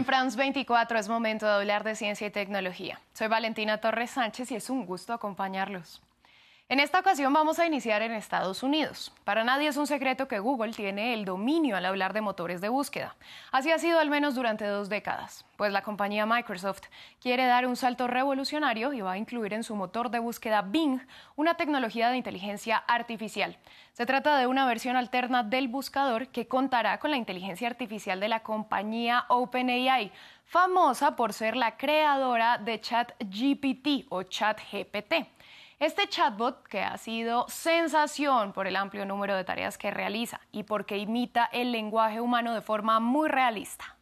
En France 24 es momento de hablar de ciencia y tecnología. Soy Valentina Torres Sánchez y es un gusto acompañarlos. En esta ocasión vamos a iniciar en Estados Unidos. Para nadie es un secreto que Google tiene el dominio al hablar de motores de búsqueda. Así ha sido al menos durante dos décadas, pues la compañía Microsoft quiere dar un salto revolucionario y va a incluir en su motor de búsqueda Bing una tecnología de inteligencia artificial. Se trata de una versión alterna del buscador que contará con la inteligencia artificial de la compañía OpenAI, famosa por ser la creadora de ChatGPT o ChatGPT. Este chatbot, que ha sido sensación por el amplio número de tareas que realiza y porque imita el lenguaje humano de forma muy realista.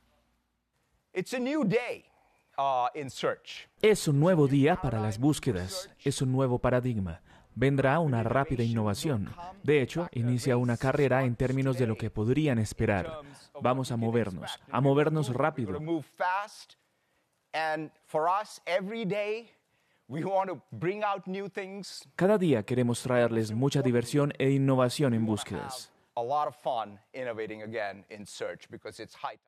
Uh, es un nuevo día para las búsquedas, es un nuevo paradigma. Vendrá una rápida innovación. De hecho, inicia una carrera en términos de lo que podrían esperar. Vamos a movernos, a movernos rápido. Cada día queremos traerles mucha diversión e innovación en búsquedas.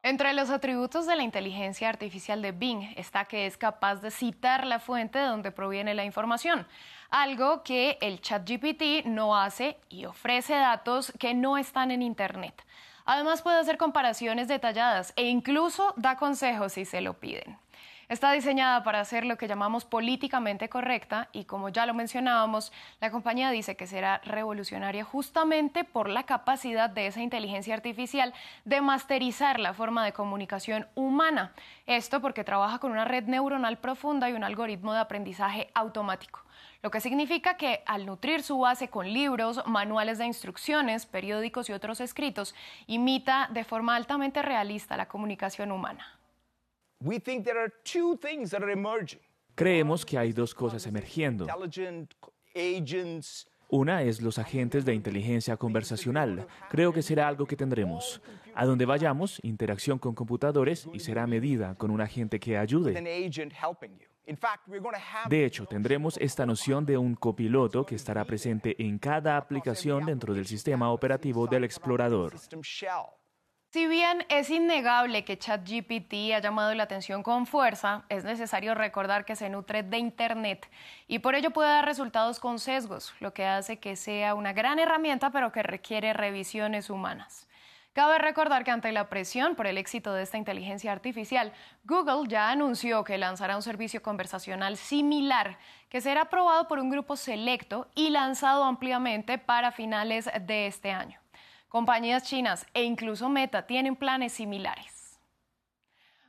Entre los atributos de la inteligencia artificial de Bing está que es capaz de citar la fuente de donde proviene la información, algo que el ChatGPT no hace y ofrece datos que no están en Internet. Además puede hacer comparaciones detalladas e incluso da consejos si se lo piden. Está diseñada para hacer lo que llamamos políticamente correcta y como ya lo mencionábamos, la compañía dice que será revolucionaria justamente por la capacidad de esa inteligencia artificial de masterizar la forma de comunicación humana. Esto porque trabaja con una red neuronal profunda y un algoritmo de aprendizaje automático lo que significa que al nutrir su base con libros, manuales de instrucciones, periódicos y otros escritos, imita de forma altamente realista la comunicación humana. Creemos que hay dos cosas emergiendo. Una es los agentes de inteligencia conversacional. Creo que será algo que tendremos. A donde vayamos, interacción con computadores y será medida con un agente que ayude. De hecho, tendremos esta noción de un copiloto que estará presente en cada aplicación dentro del sistema operativo del explorador. Si bien es innegable que ChatGPT ha llamado la atención con fuerza, es necesario recordar que se nutre de Internet y por ello puede dar resultados con sesgos, lo que hace que sea una gran herramienta pero que requiere revisiones humanas. Cabe recordar que ante la presión por el éxito de esta inteligencia artificial, Google ya anunció que lanzará un servicio conversacional similar que será aprobado por un grupo selecto y lanzado ampliamente para finales de este año. Compañías chinas e incluso Meta tienen planes similares.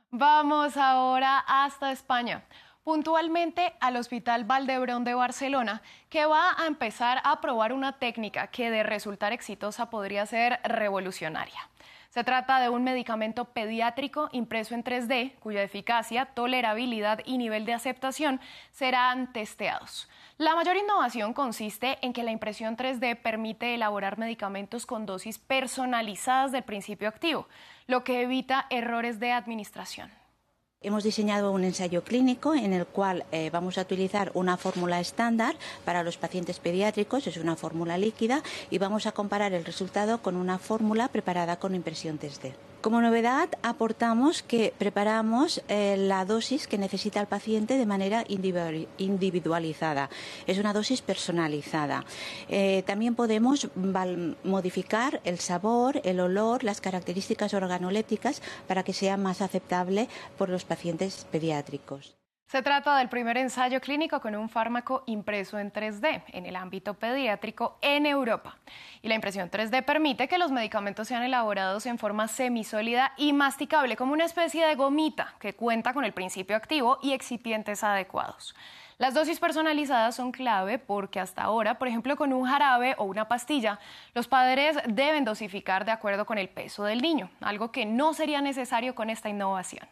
Vamos ahora hasta España, puntualmente al Hospital Valdebrón de Barcelona, que va a empezar a probar una técnica que de resultar exitosa podría ser revolucionaria. Se trata de un medicamento pediátrico impreso en 3D, cuya eficacia, tolerabilidad y nivel de aceptación serán testeados. La mayor innovación consiste en que la impresión 3D permite elaborar medicamentos con dosis personalizadas del principio activo, lo que evita errores de administración. Hemos diseñado un ensayo clínico en el cual eh, vamos a utilizar una fórmula estándar para los pacientes pediátricos, es una fórmula líquida, y vamos a comparar el resultado con una fórmula preparada con impresión 3D. Como novedad, aportamos que preparamos eh, la dosis que necesita el paciente de manera individualizada. Es una dosis personalizada. Eh, también podemos modificar el sabor, el olor, las características organolépticas para que sea más aceptable por los pacientes pediátricos. Se trata del primer ensayo clínico con un fármaco impreso en 3D en el ámbito pediátrico en Europa. Y la impresión 3D permite que los medicamentos sean elaborados en forma semisólida y masticable, como una especie de gomita que cuenta con el principio activo y excipientes adecuados. Las dosis personalizadas son clave porque hasta ahora, por ejemplo, con un jarabe o una pastilla, los padres deben dosificar de acuerdo con el peso del niño, algo que no sería necesario con esta innovación.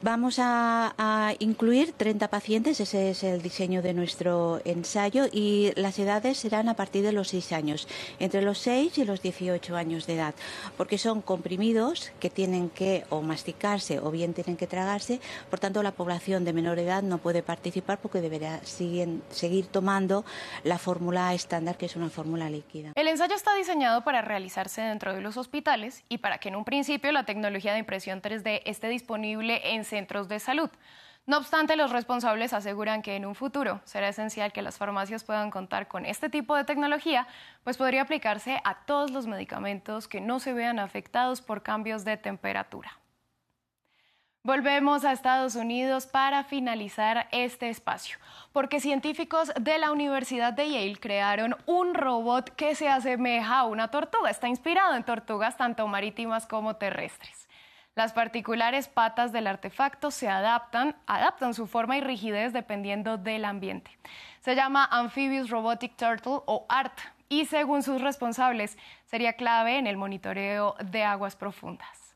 Vamos a, incluir 30 pacientes, ese es el diseño de nuestro ensayo, y las edades serán a partir de los 6 años, entre los 6 y los 18 años de edad, porque son comprimidos que tienen que o masticarse o bien tienen que tragarse, por tanto la población de menor edad no puede participar porque deberá seguir tomando la fórmula estándar, que es una fórmula líquida. El ensayo está diseñado para realizarse dentro de los hospitales y para que en un principio la tecnología de impresión 3D esté disponible en centros de salud. No obstante, los responsables aseguran que en un futuro será esencial que las farmacias puedan contar con este tipo de tecnología, pues podría aplicarse a todos los medicamentos que no se vean afectados por cambios de temperatura. Volvemos a Estados Unidos para finalizar este espacio, porque científicos de la Universidad de Yale crearon un robot que se asemeja a una tortuga. Está inspirado en tortugas tanto marítimas como terrestres. Las particulares patas del artefacto se adaptan, adaptan su forma y rigidez dependiendo del ambiente. Se llama Amphibious Robotic Turtle o ART y según sus responsables sería clave en el monitoreo de aguas profundas.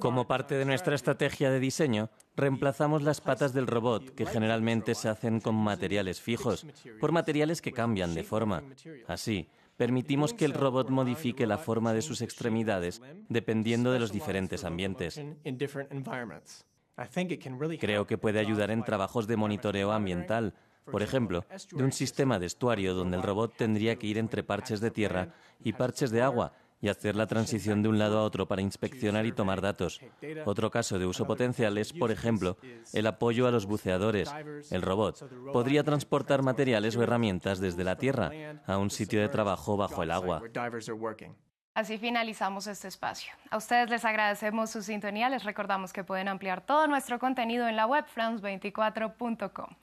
Como parte de nuestra estrategia de diseño, reemplazamos las patas del robot, que generalmente se hacen con materiales fijos, por materiales que cambian de forma. Así, permitimos que el robot modifique la forma de sus extremidades dependiendo de los diferentes ambientes. Creo que puede ayudar en trabajos de monitoreo ambiental, por ejemplo, de un sistema de estuario donde el robot tendría que ir entre parches de tierra y parches de agua y hacer la transición de un lado a otro para inspeccionar y tomar datos. Otro caso de uso potencial es, por ejemplo, el apoyo a los buceadores. El robot podría transportar materiales o herramientas desde la tierra a un sitio de trabajo bajo el agua. Así finalizamos este espacio. A ustedes les agradecemos su sintonía. Les recordamos que pueden ampliar todo nuestro contenido en la web france24.com.